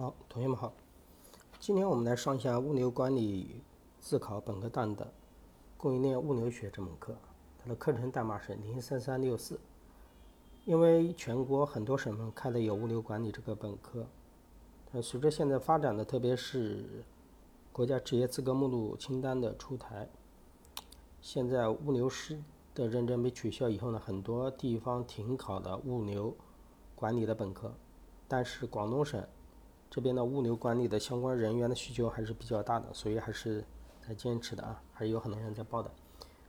好，同学们好，今天我们来上一下物流管理自考本科档的供应链物流学这门课，它的课程代码是零三三六四。因为全国很多省份开的有物流管理这个本科，呃，随着现在发展的，特别是国家职业资格目录清单的出台，现在物流师的认证被取消以后呢，很多地方停考的物流管理的本科，但是广东省。这边的物流管理的相关人员的需求还是比较大的，所以还是在坚持的啊，还是有很多人在报的。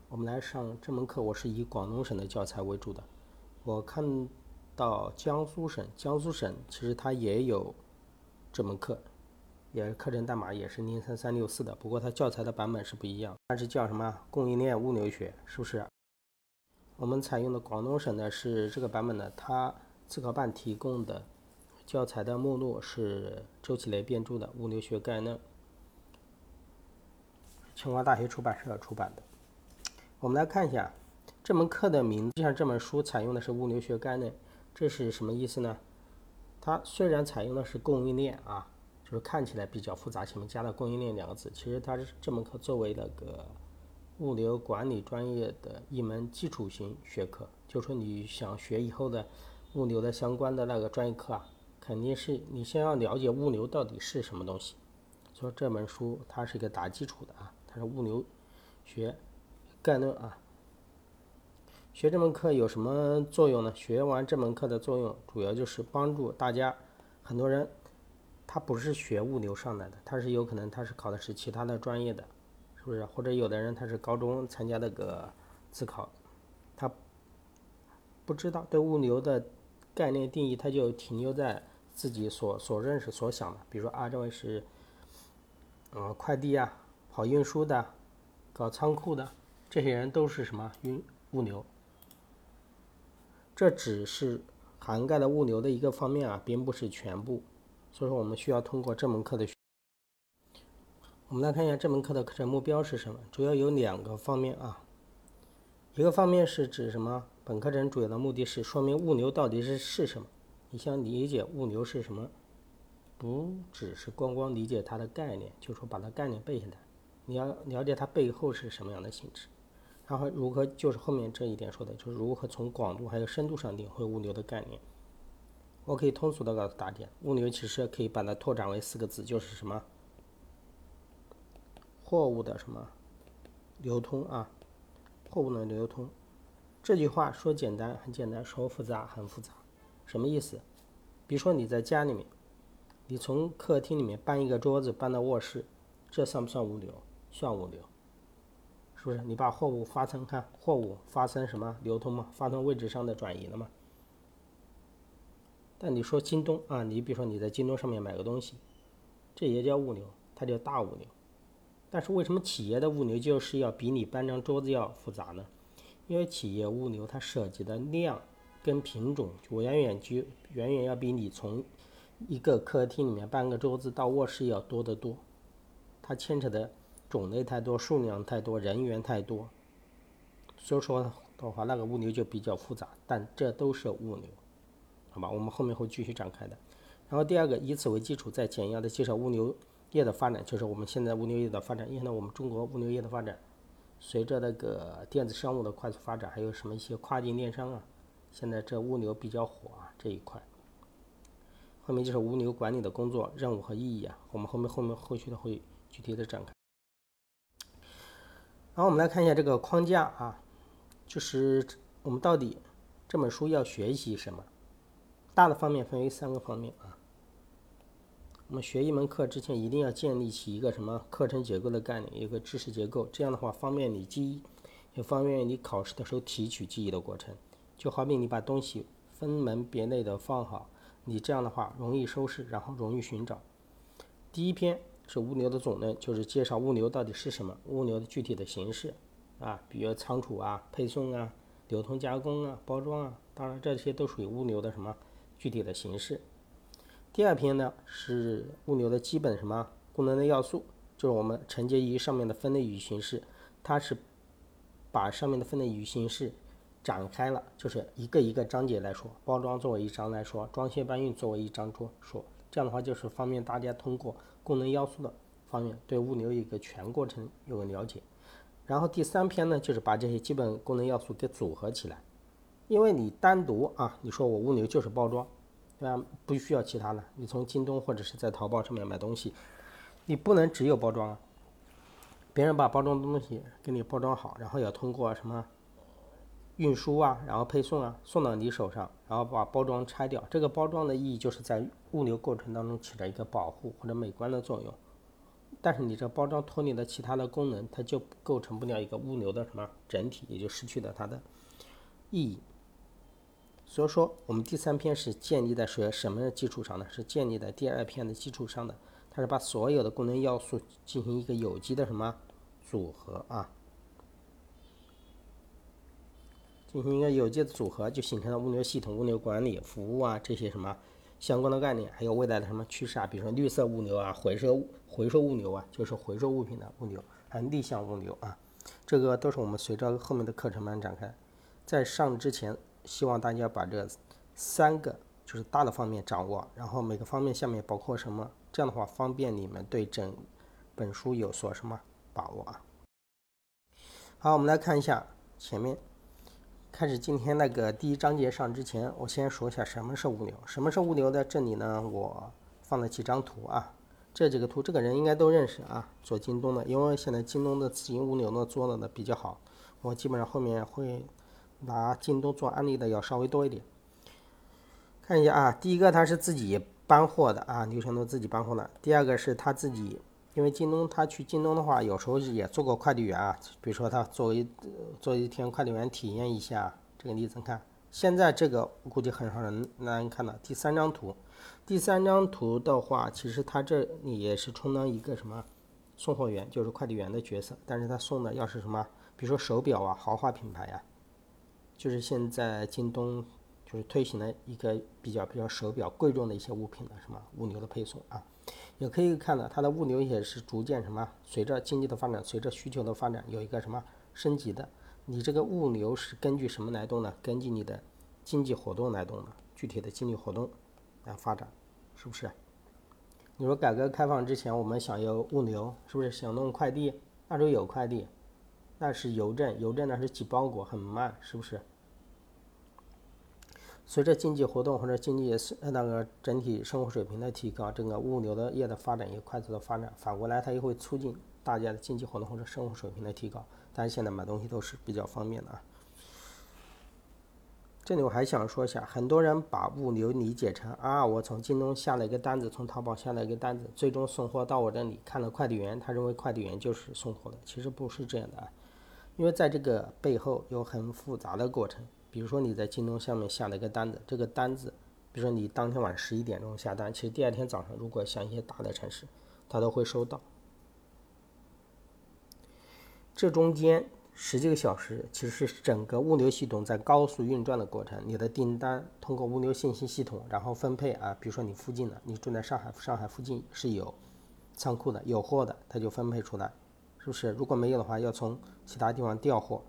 我们来上这门课，我是以广东省的教材为主的。我看到江苏省，江苏省其实它也有这门课，也课程代码也是零三三六四的，不过它教材的版本是不一样，它是叫什么供应链物流学，是不是？我们采用的广东省的是这个版本的，它自考办提供的。教材的目录是周启雷编著的《物流学概论》，清华大学出版社出版的。我们来看一下这门课的名字，像这本书采用的是《物流学概论》，这是什么意思呢？它虽然采用的是供应链啊，就是看起来比较复杂，前面加了供应链两个字，其实它是这门课作为那个物流管理专业的一门基础型学科，就说你想学以后的物流的相关的那个专业课啊。肯定是你先要了解物流到底是什么东西，所以这本书它是一个打基础的啊，它是物流学概论啊。学这门课有什么作用呢？学完这门课的作用主要就是帮助大家，很多人他不是学物流上来的，他是有可能他是考的是其他的专业的，是不是？或者有的人他是高中参加那个自考，他不知道对物流的概念定义，他就停留在。自己所所认识、所想的，比如说啊，这位是，呃，快递啊，跑运输的，搞仓库的，这些人都是什么运物流？这只是涵盖了物流的一个方面啊，并不是全部。所以说，我们需要通过这门课的，我们来看一下这门课的课程目标是什么？主要有两个方面啊，一个方面是指什么？本课程主要的目的是说明物流到底是是什么。你想理解物流是什么，不只是光光理解它的概念，就说把它概念背下来，你要了解它背后是什么样的性质，然后如何就是后面这一点说的，就是如何从广度还有深度上领会物流的概念。我可以通俗的告诉大家，物流其实可以把它拓展为四个字，就是什么货物的什么流通啊，货物的流通。这句话说简单很简单，说复杂很复杂。什么意思？比如说你在家里面，你从客厅里面搬一个桌子搬到卧室，这算不算物流？算物流，是不是？你把货物发生看货物发生什么流通吗？发生位置上的转移了吗？但你说京东啊，你比如说你在京东上面买个东西，这也叫物流，它叫大物流。但是为什么企业的物流就是要比你搬张桌子要复杂呢？因为企业物流它涉及的量。跟品种就远远就远远要比你从一个客厅里面搬个桌子到卧室要多得多，它牵扯的种类太多，数量太多，人员太多，所以说的话那个物流就比较复杂，但这都是物流，好吧？我们后面会继续展开的。然后第二个，以此为基础，再简要的介绍物流业的发展，就是我们现在物流业的发展。因为呢，我们中国物流业的发展，随着那个电子商务的快速发展，还有什么一些跨境电商啊。现在这物流比较火啊，这一块。后面就是物流管理的工作任务和意义啊，我们后面后面后续的会具体的展开。然后我们来看一下这个框架啊，就是我们到底这本书要学习什么？大的方面分为三个方面啊。我们学一门课之前，一定要建立起一个什么课程结构的概念，一个知识结构，这样的话方便你记忆，也方便你考试的时候提取记忆的过程。就好比你把东西分门别类的放好，你这样的话容易收拾，然后容易寻找。第一篇是物流的总论，就是介绍物流到底是什么，物流的具体的形式啊，比如仓储啊、配送啊、流通加工啊、包装啊，当然这些都属于物流的什么具体的形式。第二篇呢是物流的基本什么功能的要素，就是我们承接于上面的分类与形式，它是把上面的分类与形式。展开了，就是一个一个章节来说，包装作为一章来说，装卸搬运作为一章说说，这样的话就是方便大家通过功能要素的方面对物流一个全过程有个了解。然后第三篇呢，就是把这些基本功能要素给组合起来，因为你单独啊，你说我物流就是包装，对吧？不需要其他的。你从京东或者是在淘宝上面买东西，你不能只有包装啊。别人把包装的东西给你包装好，然后要通过什么运输啊，然后配送啊，送到你手上，然后把包装拆掉。这个包装的意义就是在物流过程当中起着一个保护或者美观的作用。但是你这包装脱离了其他的功能，它就构成不了一个物流的什么整体，也就失去了它的意义。所以说，我们第三篇是建立在什什么的基础上呢？是建立在第二篇的基础上的。它是把所有的功能要素进行一个有机的什么组合啊？进行一个有机的组合，就形成了物流系统、物流管理、服务啊这些什么相关的概念，还有未来的什么趋势啊？比如说绿色物流啊、回收回收物流啊，就是回收物品的物流，还有逆向物流啊，这个都是我们随着后面的课程慢慢展开。在上之前，希望大家把这三个就是大的方面掌握，然后每个方面下面包括什么？这样的话，方便你们对整本书有所什么把握啊？好，我们来看一下前面，开始今天那个第一章节上之前，我先说一下什么是物流。什么是物流的？这里呢，我放了几张图啊。这几个图，这个人应该都认识啊，做京东的，因为现在京东的自营物流呢做的呢比较好，我基本上后面会拿京东做案例的要稍微多一点。看一下啊，第一个他是自己。搬货的啊，流程都自己搬货的。第二个是他自己，因为京东他去京东的话，有时候也做过快递员啊。比如说他作为做一天快递员体验一下这个例子，你看现在这个我估计很少人能看到。第三张图，第三张图的话，其实他这里也是充当一个什么送货员，就是快递员的角色。但是他送的要是什么，比如说手表啊，豪华品牌呀，就是现在京东。就是推行了一个比较比较手表贵重的一些物品的什么物流的配送啊，也可以看到它的物流也是逐渐什么随着经济的发展，随着需求的发展有一个什么升级的。你这个物流是根据什么来动呢？根据你的经济活动来动的，具体的经济活动来发展，是不是？你说改革开放之前我们想要物流，是不是想弄快递？那时候有快递，那是邮政，邮政那是寄包裹很慢，是不是？随着经济活动或者经济是那个整体生活水平的提高，整个物流的业的发展也快速的发展，反过来它又会促进大家的经济活动或者生活水平的提高。但是现在买东西都是比较方便的啊。这里我还想说一下，很多人把物流理解成啊，我从京东下了一个单子，从淘宝下了一个单子，最终送货到我这里，看了快递员，他认为快递员就是送货的，其实不是这样的啊，因为在这个背后有很复杂的过程。比如说你在京东上面下了一个单子，这个单子，比如说你当天晚上十一点钟下单，其实第二天早上如果像一些大的城市，它都会收到。这中间十几个小时其实是整个物流系统在高速运转的过程。你的订单通过物流信息系统，然后分配啊，比如说你附近的，你住在上海，上海附近是有仓库的，有货的，它就分配出来，是不是？如果没有的话，要从其他地方调货。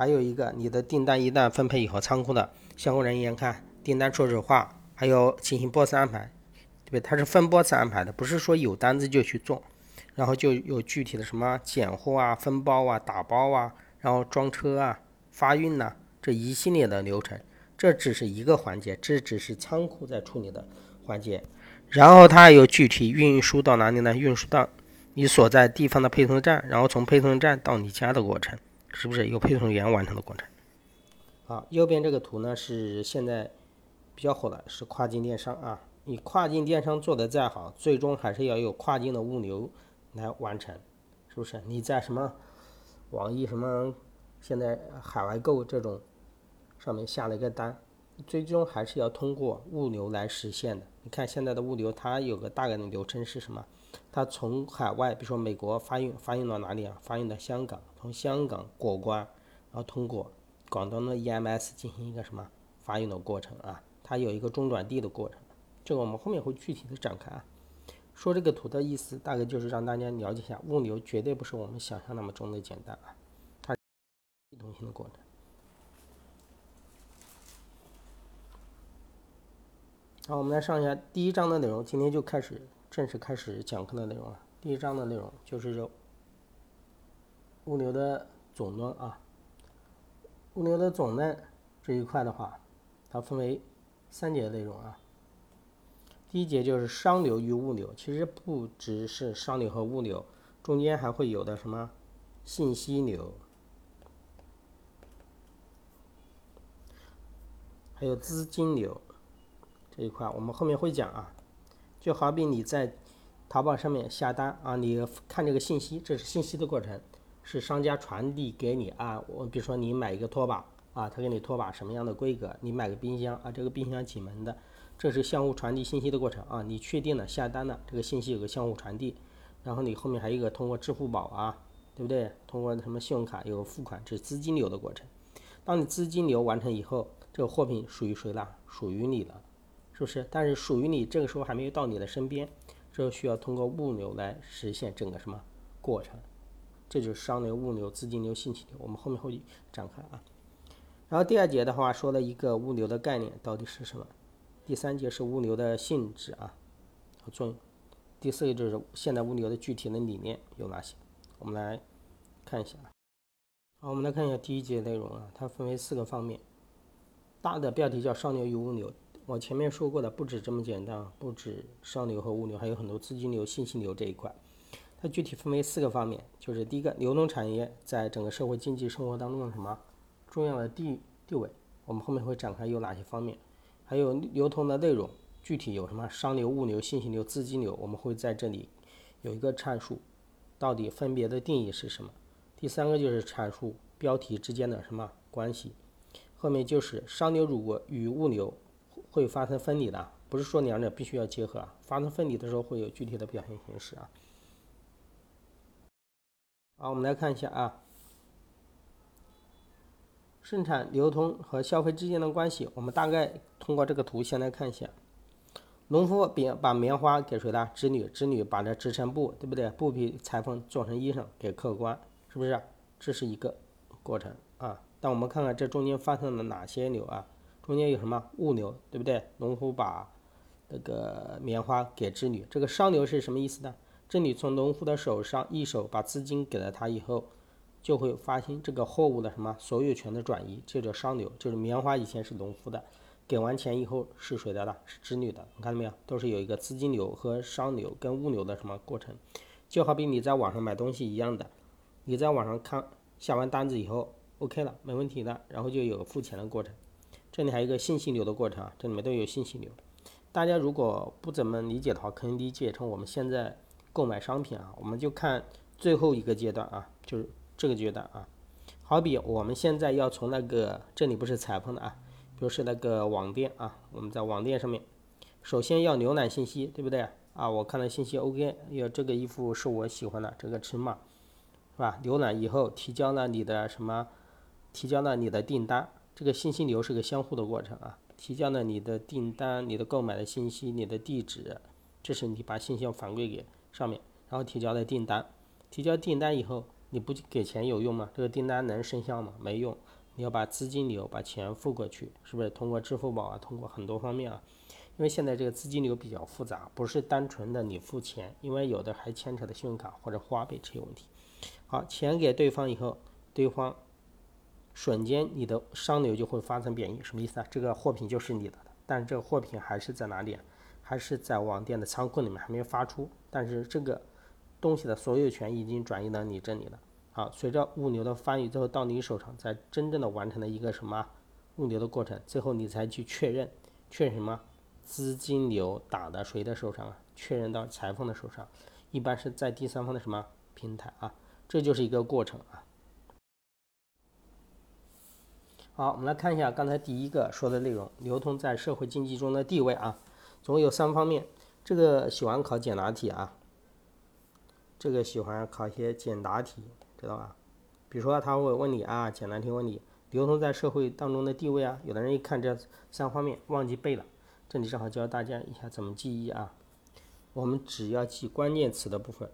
还有一个，你的订单一旦分配以后，仓库的相关人员看订单初始化，还有进行波次安排，对不对？它是分波次安排的，不是说有单子就去做，然后就有具体的什么拣货啊、分包啊、打包啊，然后装车啊、发运呐，这一系列的流程，这只是一个环节，这只是仓库在处理的环节，然后它有具体运输到哪里呢？运输到你所在地方的配送站，然后从配送站到你家的过程。是不是由配送员完成的过程？好，右边这个图呢是现在比较火的，是跨境电商啊。你跨境电商做的再好，最终还是要有跨境的物流来完成，是不是？你在什么网易什么现在海外购这种上面下了一个单，最终还是要通过物流来实现的。你看现在的物流，它有个大概的流程是什么？它从海外，比如说美国发运，发运到哪里啊？发运到香港，从香港过关，然后通过广东的 EMS 进行一个什么发运的过程啊？它有一个中转地的过程，这个我们后面会具体的展开啊。说这个图的意思，大概就是让大家了解一下，物流绝对不是我们想象那么中的简单啊，它系统性的过程。好，我们来上一下第一章的内容。今天就开始正式开始讲课的内容了。第一章的内容就是这物流的总论啊。物流的总论这一块的话，它分为三节内容啊。第一节就是商流与物流，其实不只是商流和物流，中间还会有的什么信息流，还有资金流这一块，我们后面会讲啊。就好比你在淘宝上面下单啊，你看这个信息，这是信息的过程，是商家传递给你啊。我比如说你买一个拖把啊，他给你拖把什么样的规格？你买个冰箱啊，这个冰箱几门的？这是相互传递信息的过程啊，你确定了下单了，这个信息有个相互传递，然后你后面还有一个通过支付宝啊，对不对？通过什么信用卡有个付款，这是资金流的过程。当你资金流完成以后，这个货品属于谁了？属于你了，是不是？但是属于你这个时候还没有到你的身边，这需要通过物流来实现整个什么过程？这就是商流、物流、资金流、信息流，我们后面会展开啊。然后第二节的话说了一个物流的概念到底是什么？第三节是物流的性质啊和作用，第四个就是现代物流的具体的理念有哪些？我们来看一下啊。好，我们来看一下第一节内容啊，它分为四个方面。大的标题叫商流与物流，我前面说过的不止这么简单，不止商流和物流，还有很多资金流、信息流这一块。它具体分为四个方面，就是第一个，流通产业在整个社会经济生活当中的什么重要的地地位？我们后面会展开有哪些方面？还有流通的内容，具体有什么商流、物流、信息流、资金流，我们会在这里有一个阐述，到底分别的定义是什么？第三个就是阐述标题之间的什么关系，后面就是商流如果与物流会发生分离的，不是说两者必须要结合，发生分离的时候会有具体的表现形式啊。好，我们来看一下啊。生产、流通和消费之间的关系，我们大概通过这个图先来看一下。农夫把把棉花给谁了？织女，织女把这织成布，对不对？布匹裁缝做成衣裳给客官，是不是？这是一个过程啊。但我们看看这中间发生了哪些流啊？中间有什么物流，对不对？农夫把那个棉花给织女，这个商流是什么意思呢？织女从农夫的手上一手把资金给了他以后。就会发生这个货物的什么所有权的转移，这叫商流。就是棉花以前是农夫的，给完钱以后是谁的了？是织女的。你看到没有？都是有一个资金流和商流跟物流的什么过程？就好比你在网上买东西一样的，你在网上看下完单子以后，OK 了，没问题的，然后就有付钱的过程。这里还有一个信息流的过程啊，这里面都有信息流。大家如果不怎么理解的话，可以理解成我们现在购买商品啊，我们就看最后一个阶段啊，就是。这个阶段啊，好比我们现在要从那个这里不是裁缝的啊，比如是那个网店啊，我们在网店上面，首先要浏览信息，对不对啊？我看了信息 OK，要这个衣服是我喜欢的这个尺码，是吧？浏览以后提交了你的什么？提交了你的订单，这个信息流是个相互的过程啊。提交了你的订单、你的购买的信息、你的地址，这是你把信息反馈给上面，然后提交了订单，提交订单以后。你不给钱有用吗？这个订单能生效吗？没用。你要把资金流把钱付过去，是不是通过支付宝啊？通过很多方面啊。因为现在这个资金流比较复杂，不是单纯的你付钱，因为有的还牵扯的信用卡或者花呗这些问题。好，钱给对方以后，对方瞬间你的商流就会发生变异，什么意思啊？这个货品就是你的，但是这个货品还是在哪里？还是在网店的仓库里面还没有发出，但是这个。东西的所有权已经转移到你这里了。好，随着物流的翻译最后到你手上，才真正的完成了一个什么物流的过程，最后你才去确认，确认什么资金流打到谁的手上啊？确认到裁缝的手上，一般是在第三方的什么平台啊？这就是一个过程啊。好，我们来看一下刚才第一个说的内容，流通在社会经济中的地位啊，总共有三方面。这个喜欢考简答题啊。这个喜欢考一些简答题，知道吧？比如说他会问你啊，简答题问你流通在社会当中的地位啊。有的人一看这三方面忘记背了，这里正好教大家一下怎么记忆啊。我们只要记关键词的部分，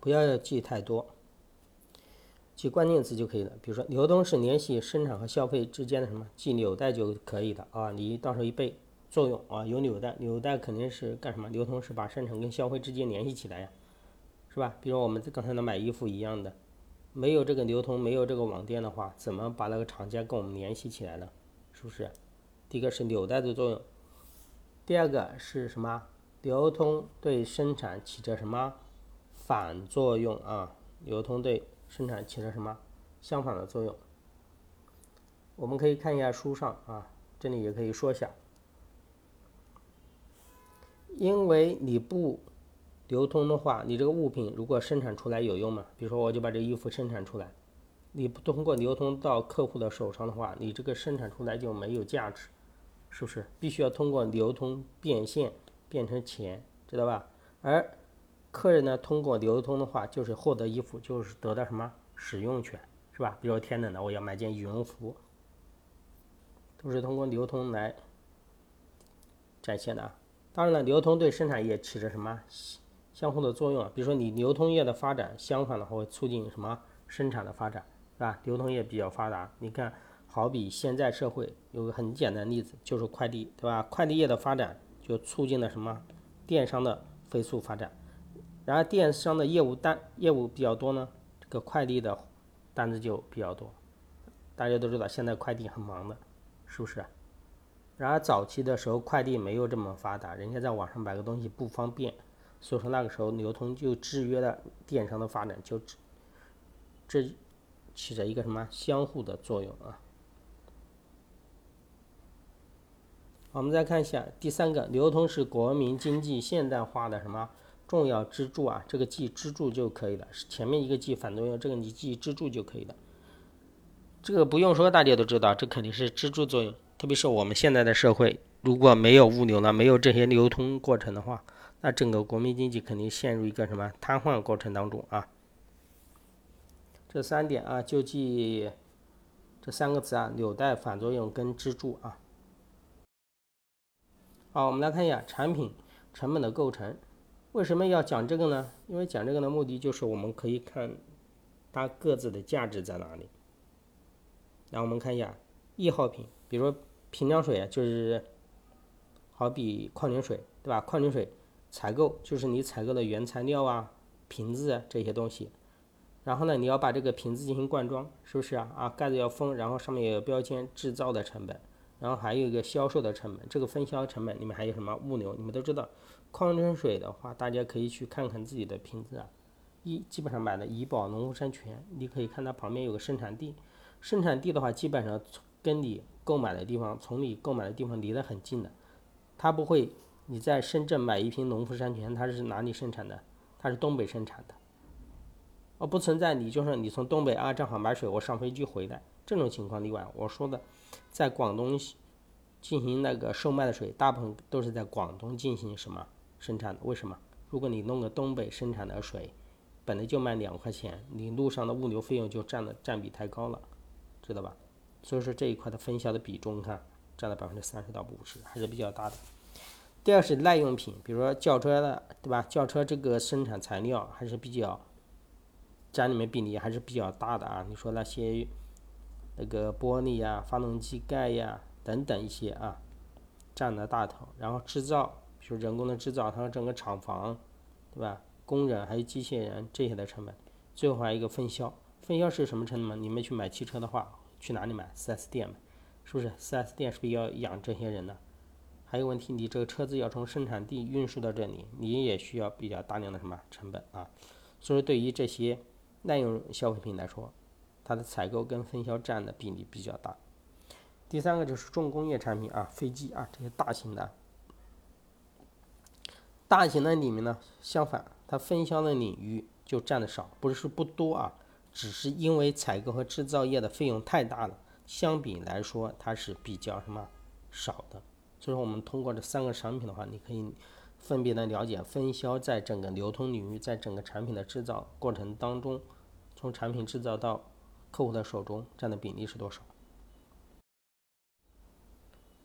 不要记太多，记关键词就可以了。比如说流通是联系生产和消费之间的什么，记纽带就可以了啊。你到时候一背作用啊，有纽带，纽带肯定是干什么？流通是把生产跟消费之间联系起来呀，是吧？比如我们刚才的买衣服一样的，没有这个流通，没有这个网店的话，怎么把那个厂家跟我们联系起来呢？是不是？第一个是纽带的作用，第二个是什么？流通对生产起着什么反作用啊？流通对生产起了什么相反的作用？我们可以看一下书上啊，这里也可以说一下，因为你不流通的话，你这个物品如果生产出来有用吗？比如说，我就把这衣服生产出来，你不通过流通到客户的手上的话，你这个生产出来就没有价值，是不是？必须要通过流通变现变成钱，知道吧？而客人呢，通过流通的话，就是获得衣服，就是得到什么使用权，是吧？比如天冷了，我要买件羽绒服。都是通过流通来展现的啊。当然了，流通对生产业起着什么相互的作用啊？比如说，你流通业的发展，相反的话会促进什么生产的发展，是吧？流通业比较发达，你看，好比现在社会有个很简单的例子，就是快递，对吧？快递业的发展就促进了什么电商的飞速发展。然而，电商的业务单业务比较多呢，这个快递的单子就比较多。大家都知道，现在快递很忙的。是不是？然而早期的时候快递没有这么发达，人家在网上买个东西不方便，所以说那个时候流通就制约了电商的发展，就这起着一个什么相互的作用啊。我们再看一下第三个，流通是国民经济现代化的什么重要支柱啊？这个记支柱就可以了，前面一个记反作用，这个你记支柱就可以了。这个不用说，大家都知道，这肯定是支柱作用。特别是我们现在的社会，如果没有物流了，没有这些流通过程的话，那整个国民经济肯定陷入一个什么瘫痪过程当中啊。这三点啊，就记这三个词啊：纽带、反作用跟支柱啊。好，我们来看一下产品成本的构成。为什么要讲这个呢？因为讲这个的目的就是我们可以看它各自的价值在哪里。那我们看一下易耗品，比如说瓶装水啊，就是好比矿泉水，对吧？矿泉水采购就是你采购的原材料啊、瓶子啊这些东西。然后呢，你要把这个瓶子进行灌装，是不是啊？啊，盖子要封，然后上面也有标签，制造的成本，然后还有一个销售的成本，这个分销成本里面还有什么物流？你们都知道，矿泉水的话，大家可以去看看自己的瓶子啊，一基本上买的怡宝、农夫山泉，你可以看它旁边有个生产地。生产地的话，基本上跟你购买的地方，从你购买的地方离得很近的，它不会你在深圳买一瓶农夫山泉，它是哪里生产的？它是东北生产的，哦，不存在你就是你从东北啊，正好买水，我上飞机回来这种情况例外。我说的，在广东进行那个售卖的水，大部分都是在广东进行什么生产的？为什么？如果你弄个东北生产的水，本来就卖两块钱，你路上的物流费用就占的占比太高了。知道吧？所以说这一块的分销的比重，你看占了百分之三十到五十，还是比较大的。第二是耐用品，比如说轿车的，对吧？轿车这个生产材料还是比较占里面比例还是比较大的啊。你说那些那个玻璃呀、发动机盖呀等等一些啊，占了大头。然后制造，比如人工的制造，它整个厂房，对吧？工人还有机械人这些的成本。最后还有一个分销，分销是什么成本？你们去买汽车的话。去哪里买四 S 店买，是不是四 S 店是不是要养这些人呢？还有问题，你这个车子要从生产地运输到这里，你也需要比较大量的什么成本啊？所以对于这些耐用消费品来说，它的采购跟分销占的比例比较大。第三个就是重工业产品啊，飞机啊这些大型的，大型的里面呢，相反，它分销的领域就占的少，不是不多啊。只是因为采购和制造业的费用太大了，相比来说它是比较什么少的。所以说我们通过这三个产品的话，你可以分别的了解分销在整个流通领域，在整个产品的制造过程当中，从产品制造到客户的手中占的比例是多少。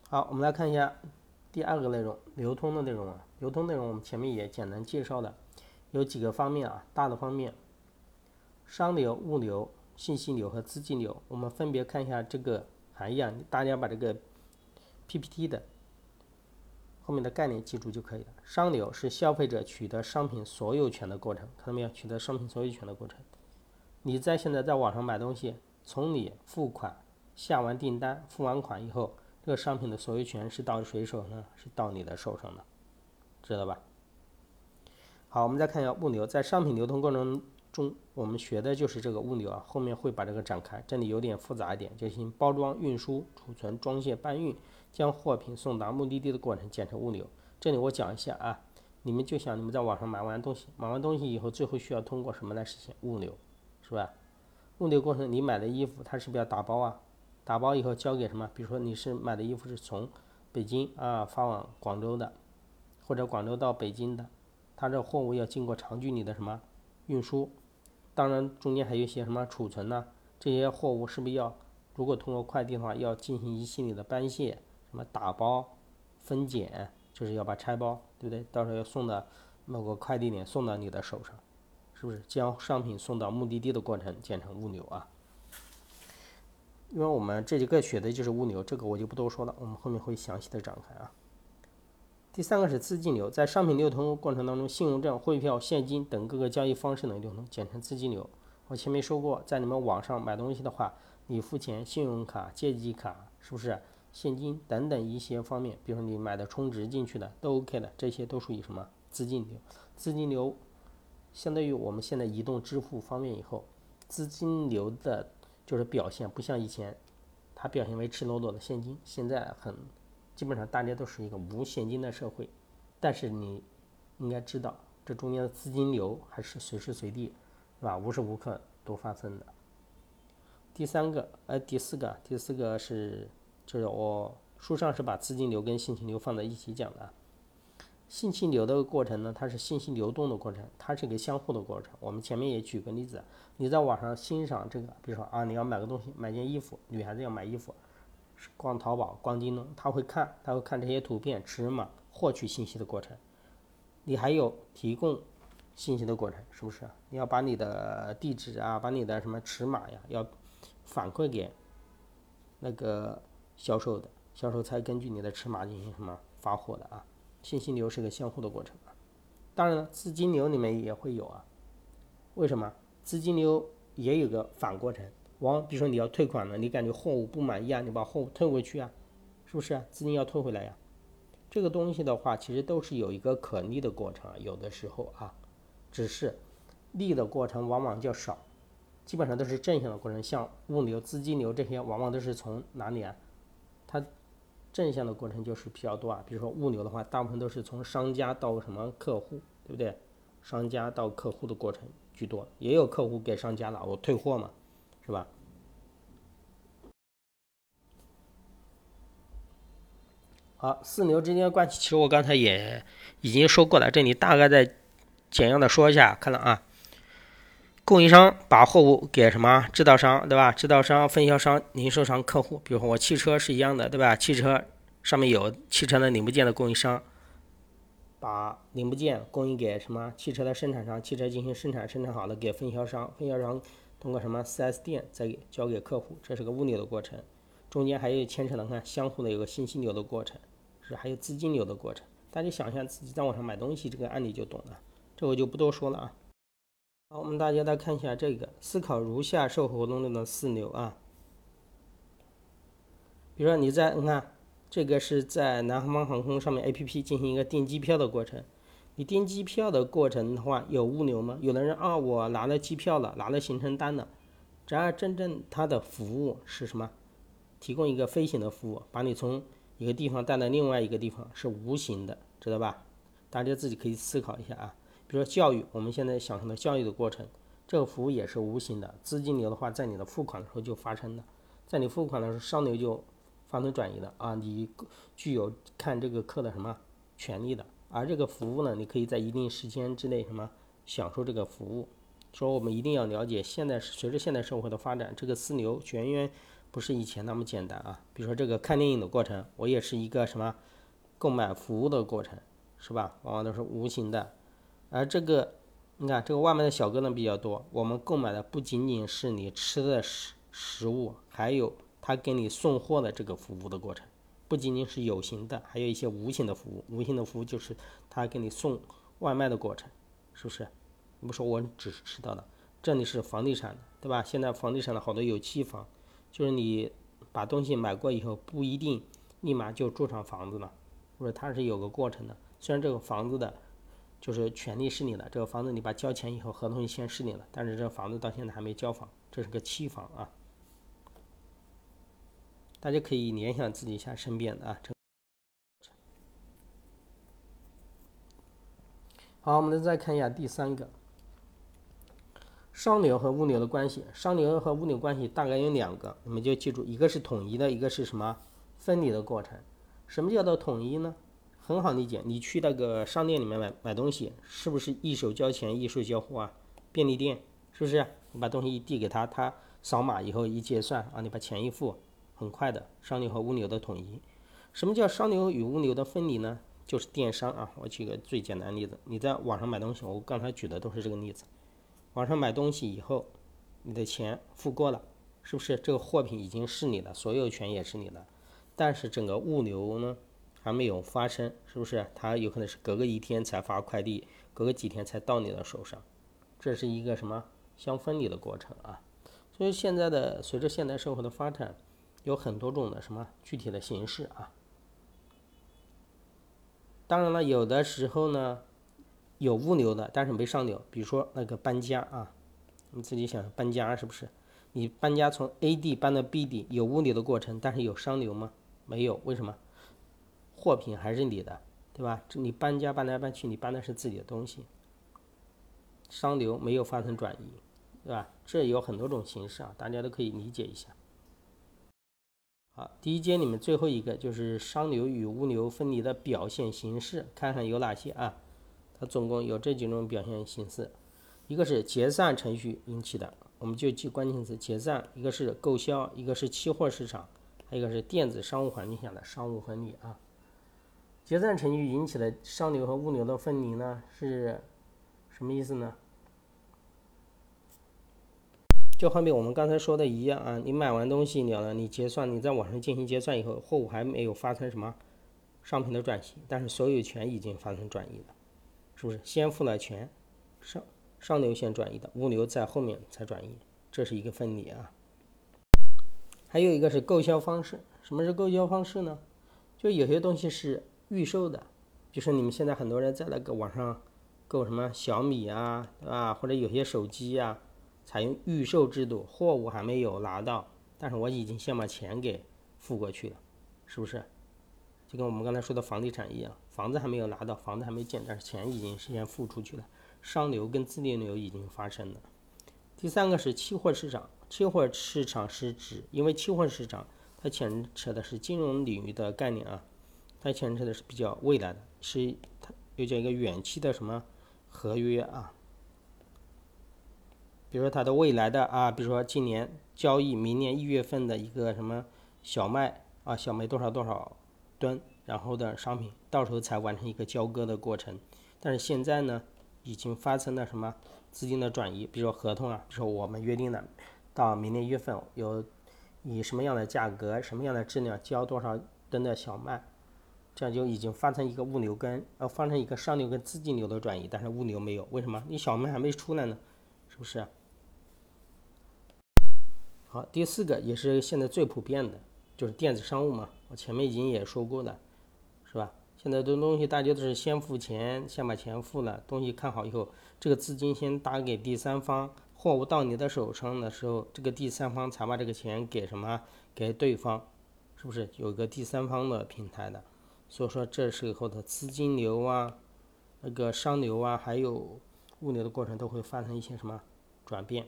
好，我们来看一下第二个内容，流通的内容啊。流通内容我们前面也简单介绍了，有几个方面啊，大的方面。商流、物流、信息流和资金流，我们分别看一下这个含义啊。大家把这个 PPT 的后面的概念记住就可以了。商流是消费者取得商品所有权的过程，看到没有？取得商品所有权的过程。你在现在在网上买东西，从你付款、下完订单、付完款以后，这个商品的所有权是到谁手上？是到你的手上的，知道吧？好，我们再看一下物流，在商品流通过程中，我们学的就是这个物流啊，后面会把这个展开，这里有点复杂一点，就行包装、运输、储存、装卸、搬运。将货品送达目的地的过程简称物流。这里我讲一下啊，你们就想你们在网上买完东西，买完东西以后，最后需要通过什么来实现物流，是吧？物流过程，你买的衣服它是不是要打包啊？打包以后交给什么？比如说你是买的衣服是从北京啊发往广州的，或者广州到北京的，它这货物要经过长距离的什么运输？当然中间还有一些什么储存呢？这些货物是不是要如果通过快递的话，要进行一系列的搬卸？什么打包、分拣，就是要把拆包，对不对？到时候要送到某个快递点，送到你的手上，是不是？将商品送到目的地的过程简称物流啊。因为我们这节课学的就是物流，这个我就不多说了，我们后面会详细的展开啊。第三个是资金流，在商品流通过程当中，信用证、汇票、现金等各个交易方式的流通简称资金流。我前面说过，在你们网上买东西的话，你付钱，信用卡、借记卡，是不是？现金等等一些方面，比如说你买的充值进去的都 OK 的，这些都属于什么资金流？资金流相当于我们现在移动支付方面以后，资金流的就是表现，不像以前它表现为赤裸裸的现金，现在很基本上大家都是一个无现金的社会，但是你应该知道这中间的资金流还是随时随地是吧？无时无刻都发生的。第三个，呃，第四个，第四个是。就是我书上是把资金流跟信息流放在一起讲的。信息流的过程呢，它是信息流动的过程，它是一个相互的过程。我们前面也举个例子，你在网上欣赏这个，比如说啊，你要买个东西，买件衣服，女孩子要买衣服，逛淘宝、逛京东，她会看，她会看这些图片、尺码，获取信息的过程。你还有提供信息的过程，是不是？你要把你的地址啊，把你的什么尺码呀，要反馈给那个。销售的销售才根据你的尺码进行什么发货的啊？信息流是个相互的过程啊。当然了，资金流里面也会有啊。为什么？资金流也有个反过程。往比如说你要退款了，你感觉货物不满意啊，你把货物退回去啊，是不是？资金要退回来呀。这个东西的话，其实都是有一个可逆的过程啊。有的时候啊，只是逆的过程往往较少，基本上都是正向的过程。像物流、资金流这些，往往都是从哪里啊？正向的过程就是比较多啊，比如说物流的话，大部分都是从商家到什么客户，对不对？商家到客户的过程居多，也有客户给商家了，我退货嘛，是吧？好，四流之间的关系，其实我刚才也已经说过了，这里大概再简要的说一下，看了啊。供应商把货物给什么制造商，对吧？制造商、分销商、零售商、客户，比如说我汽车是一样的，对吧？汽车上面有汽车的零部件的供应商，把零部件供应给什么汽车的生产商，汽车进行生产，生产好了给分销商，分销商通过什么 4S 店再交给客户，这是个物流的过程。中间还有牵扯的看相互的有个信息流的过程，是还有资金流的过程。大家想象自己在网上买东西，这个案例就懂了，这我就不多说了啊。好，我们大家来看一下这个，思考如下售后活动中的四流啊。比如说你在，你看这个是在南方航空上面 APP 进行一个订机票的过程。你订机票的过程的话，有物流吗？有的人啊，我拿了机票了，拿了行程单了。然而真正它的服务是什么？提供一个飞行的服务，把你从一个地方带到另外一个地方，是无形的，知道吧？大家自己可以思考一下啊。比如说教育，我们现在享受的教育的过程，这个服务也是无形的。资金流的话，在你的付款的时候就发生的，在你付款的时候，商流就发生转移了啊，你具有看这个课的什么权利的。而这个服务呢，你可以在一定时间之内什么享受这个服务。说我们一定要了解，现在随着现代社会的发展，这个私流远远不是以前那么简单啊。比如说这个看电影的过程，我也是一个什么购买服务的过程，是吧？往往都是无形的。而这个，你看这个外卖的小哥呢比较多。我们购买的不仅仅是你吃的食食物，还有他给你送货的这个服务的过程，不仅仅是有形的，还有一些无形的服务。无形的服务就是他给你送外卖的过程，是不是？你不说我只是知道的，这里是房地产的，对吧？现在房地产的好多有期房，就是你把东西买过以后，不一定立马就住上房子了，或者它是有个过程的。虽然这个房子的，就是权利是你的，这个房子你把交钱以后，合同就先是你了，但是这个房子到现在还没交房，这是个期房啊。大家可以联想自己一下身边的啊。好，我们再看一下第三个，商流和物流的关系。商流和物流关系大概有两个，你们就记住，一个是统一的，一个是什么分离的过程。什么叫做统一呢？很好理解，你去那个商店里面买买东西，是不是一手交钱一手交货啊？便利店是不是？你把东西一递给他，他扫码以后一结算啊，你把钱一付。很快的，商流和物流的统一。什么叫商流与物流的分离呢？就是电商啊。我举个最简单的例子，你在网上买东西，我刚才举的都是这个例子。网上买东西以后，你的钱付过了，是不是这个货品已经是你的，所有权也是你的？但是整个物流呢，还没有发生，是不是？它有可能是隔个一天才发快递，隔个几天才到你的手上，这是一个什么相分离的过程啊？所以现在的随着现代社会的发展。有很多种的什么具体的形式啊？当然了，有的时候呢，有物流的，但是没上流。比如说那个搬家啊，你自己想搬家是不是？你搬家从 A 地搬到 B 地，有物流的过程，但是有商流吗？没有，为什么？货品还是你的，对吧？这你搬家搬来搬去，你搬的是自己的东西，商流没有发生转移，对吧？这有很多种形式啊，大家都可以理解一下。好，第一节里面最后一个就是商流与物流分离的表现形式，看看有哪些啊？它总共有这几种表现形式，一个是结算程序引起的，我们就记关键词结算；一个是购销，一个是期货市场，还有一个是电子商务环境下的商务分离啊。结算程序引起的商流和物流的分离呢，是什么意思呢？就好比我们刚才说的一样啊，你买完东西了，你结算，你在网上进行结算以后，货物还没有发生什么商品的转型，但是所有权已经发生转移了，是不是？先付了钱，上上流先转移的，物流在后面才转移，这是一个分离啊。还有一个是购销方式，什么是购销方式呢？就有些东西是预售的，就是你们现在很多人在那个网上购什么小米啊，对吧？或者有些手机啊。采用预售制度，货物还没有拿到，但是我已经先把钱给付过去了，是不是？就跟我们刚才说的房地产一样，房子还没有拿到，房子还没建，但是钱已经先付出去了，商流跟自定流已经发生了。第三个是期货市场，期货市场是指，因为期货市场它牵扯的是金融领域的概念啊，它牵扯的是比较未来的，是它又叫一个远期的什么合约啊。比如说它的未来的啊，比如说今年交易，明年一月份的一个什么小麦啊，小麦多少多少吨，然后的商品，到时候才完成一个交割的过程。但是现在呢，已经发生了什么资金的转移？比如说合同啊，比如说我们约定的，到明年一月份有以什么样的价格、什么样的质量交多少吨的小麦，这样就已经发生一个物流跟呃发生一个上流跟资金流的转移，但是物流没有，为什么？你小麦还没出来呢，是不是？好，第四个也是现在最普遍的，就是电子商务嘛。我前面已经也说过了，是吧？现在的东西大家都是先付钱，先把钱付了，东西看好以后，这个资金先打给第三方，货物到你的手上的时候，这个第三方才把这个钱给什么？给对方，是不是有个第三方的平台的？所以说这时候的资金流啊，那个商流啊，还有物流的过程都会发生一些什么转变？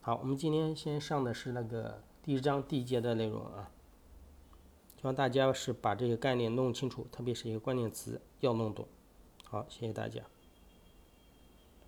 好，我们今天先上的是那个第一章第一节的内容啊，希望大家是把这个概念弄清楚，特别是一个关键词要弄懂。好，谢谢大家。